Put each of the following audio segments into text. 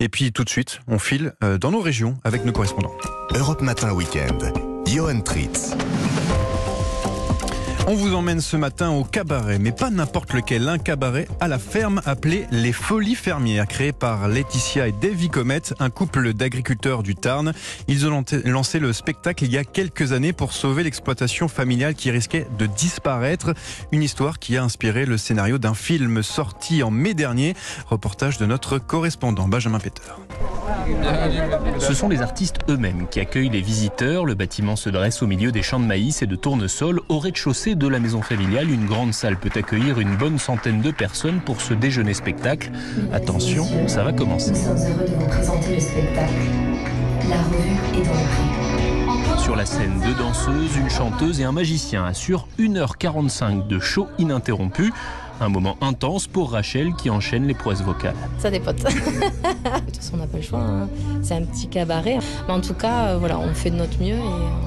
Et puis tout de suite, on file euh, dans nos régions avec nos correspondants. Europe Matin Weekend. Johan Tritz. On vous emmène ce matin au cabaret, mais pas n'importe lequel, un cabaret à la ferme appelé Les Folies Fermières, créé par Laetitia et Davy Comet, un couple d'agriculteurs du Tarn. Ils ont lancé le spectacle il y a quelques années pour sauver l'exploitation familiale qui risquait de disparaître. Une histoire qui a inspiré le scénario d'un film sorti en mai dernier. Reportage de notre correspondant Benjamin Peter. Ce sont les artistes eux-mêmes qui accueillent les visiteurs. Le bâtiment se dresse au milieu des champs de maïs et de tournesol. Au rez-de-chaussée de la maison familiale, une grande salle peut accueillir une bonne centaine de personnes pour ce déjeuner spectacle. Attention, ça va commencer. Nous sommes heureux de vous présenter le spectacle La revue est dans le Sur la scène, deux danseuses, une chanteuse et un magicien assurent 1h45 de show ininterrompu. Un moment intense pour Rachel qui enchaîne les prouesses vocales. Ça dépote. de toute façon, on n'a pas le choix. hein. C'est un petit cabaret. Mais en tout cas, euh, voilà, on fait de notre mieux et euh,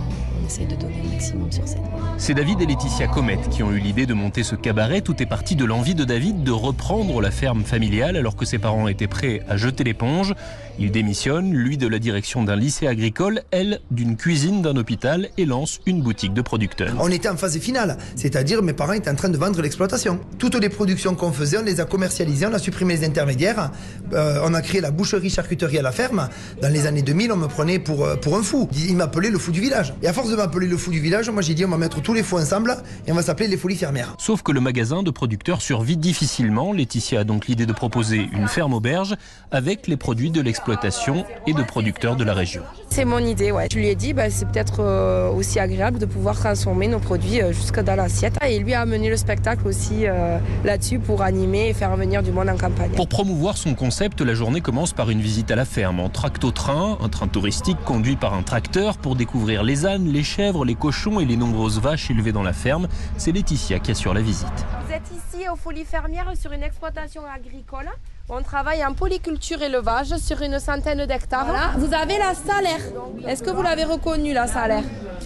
on essaye de donner le maximum sur scène. C'est David et Laetitia Comet qui ont eu l'idée de monter ce cabaret. Tout est parti de l'envie de David de reprendre la ferme familiale alors que ses parents étaient prêts à jeter l'éponge. Il démissionne, lui de la direction d'un lycée agricole, elle d'une cuisine d'un hôpital et lance une boutique de producteurs. On était en phase finale, c'est-à-dire mes parents étaient en train de vendre l'exploitation. Toutes les productions qu'on faisait, on les a commercialisées, on a supprimé les intermédiaires, Euh, on a créé la boucherie-charcuterie à la ferme. Dans les années 2000, on me prenait pour, euh, pour un fou. Il m'appelait le fou du village. Et à force de m'appeler le fou du village, moi j'ai dit on va mettre tous les fous ensemble et on va s'appeler les folies fermières. Sauf que le magasin de producteurs survit difficilement. Laetitia a donc l'idée de proposer une ferme auberge avec les produits de l'exploitation et de producteurs de la région. C'est mon idée, ouais. Je lui ai dit, bah, c'est peut-être euh, aussi agréable de pouvoir transformer nos produits euh, jusque dans l'assiette. Et lui a amené le spectacle aussi euh, là-dessus pour animer et faire venir du monde en campagne. Pour promouvoir son concept, la journée commence par une visite à la ferme en tracto-train, un train touristique conduit par un tracteur pour découvrir les ânes, les chèvres, les cochons et les nombreuses vaches élevées dans la ferme. C'est Laetitia qui assure la visite. Vous êtes ici aux Folies Fermières sur une exploitation agricole. On travaille en polyculture élevage sur une centaine d'hectares. Voilà. Vous avez la salaire. Est-ce que vous l'avez reconnue, la salaire?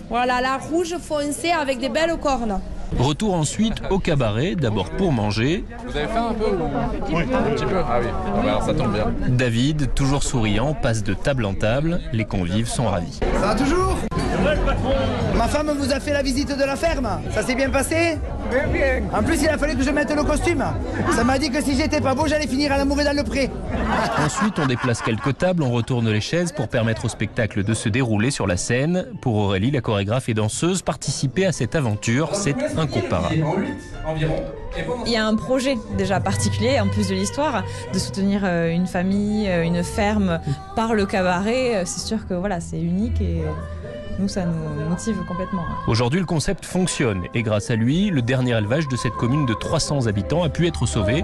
Voilà, la rouge foncée avec des belles cornes. Retour ensuite au cabaret, d'abord pour manger. Vous avez faim un peu ou... Oui, un petit peu. Ah oui, Ah bah alors ça tombe bien. David, toujours souriant, passe de table en table. Les convives sont ravis. Ça va toujours? Ma femme vous a fait la visite de la ferme. Ça s'est bien passé Bien, bien. En plus, il a fallu que je mette le costume. Ça m'a dit que si j'étais pas beau, j'allais finir à l'amour et dans le pré. Ensuite, on déplace quelques tables, on retourne les chaises pour permettre au spectacle de se dérouler sur la scène. Pour Aurélie, la chorégraphe et danseuse, participer à cette aventure, c'est incomparable. Il y a un projet déjà particulier, en plus de l'histoire, de soutenir euh, une famille, euh, une ferme par le cabaret. Euh, C'est sûr que voilà, c'est unique et nous, ça nous motive complètement. Aujourd'hui, le concept fonctionne et grâce à lui, le dernier élevage de cette commune de 300 habitants a pu être sauvé.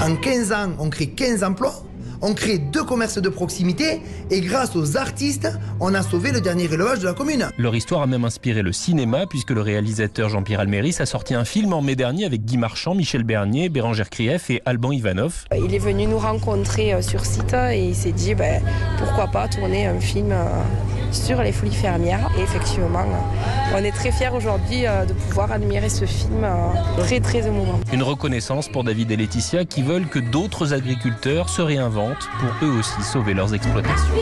En 15 ans, on crée 15 emplois. On crée deux commerces de proximité et grâce aux artistes, on a sauvé le dernier élevage de la commune. Leur histoire a même inspiré le cinéma puisque le réalisateur Jean-Pierre Alméris a sorti un film en mai dernier avec Guy Marchand, Michel Bernier, Bérangère Krief et Alban Ivanov. Il est venu nous rencontrer euh, sur site et il s'est dit ben, pourquoi pas tourner un film euh, sur les folies fermières. Et effectivement, on est très fiers aujourd'hui euh, de pouvoir admirer ce film euh, très très émouvant. Une reconnaissance pour David et Laetitia qui veulent que d'autres agriculteurs se réinventent pour eux aussi sauver leurs exploitations.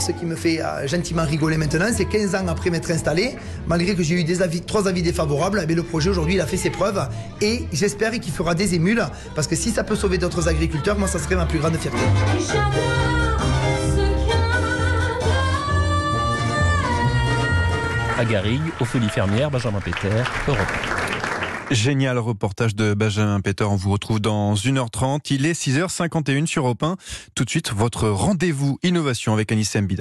Ce qui me fait euh, gentiment rigoler maintenant, c'est 15 ans après m'être installé, malgré que j'ai eu trois avis défavorables, eh le projet aujourd'hui, il a fait ses preuves et j'espère qu'il fera des émules parce que si ça peut sauver d'autres agriculteurs, moi, ça serait ma plus grande fierté. À Garrigue, aux Folies Fermières, Benjamin Péter, Europe. Génial reportage de Benjamin Peter. On vous retrouve dans 1h30. Il est 6h51 sur 1. Tout de suite, votre rendez-vous innovation avec Anissa Mbida.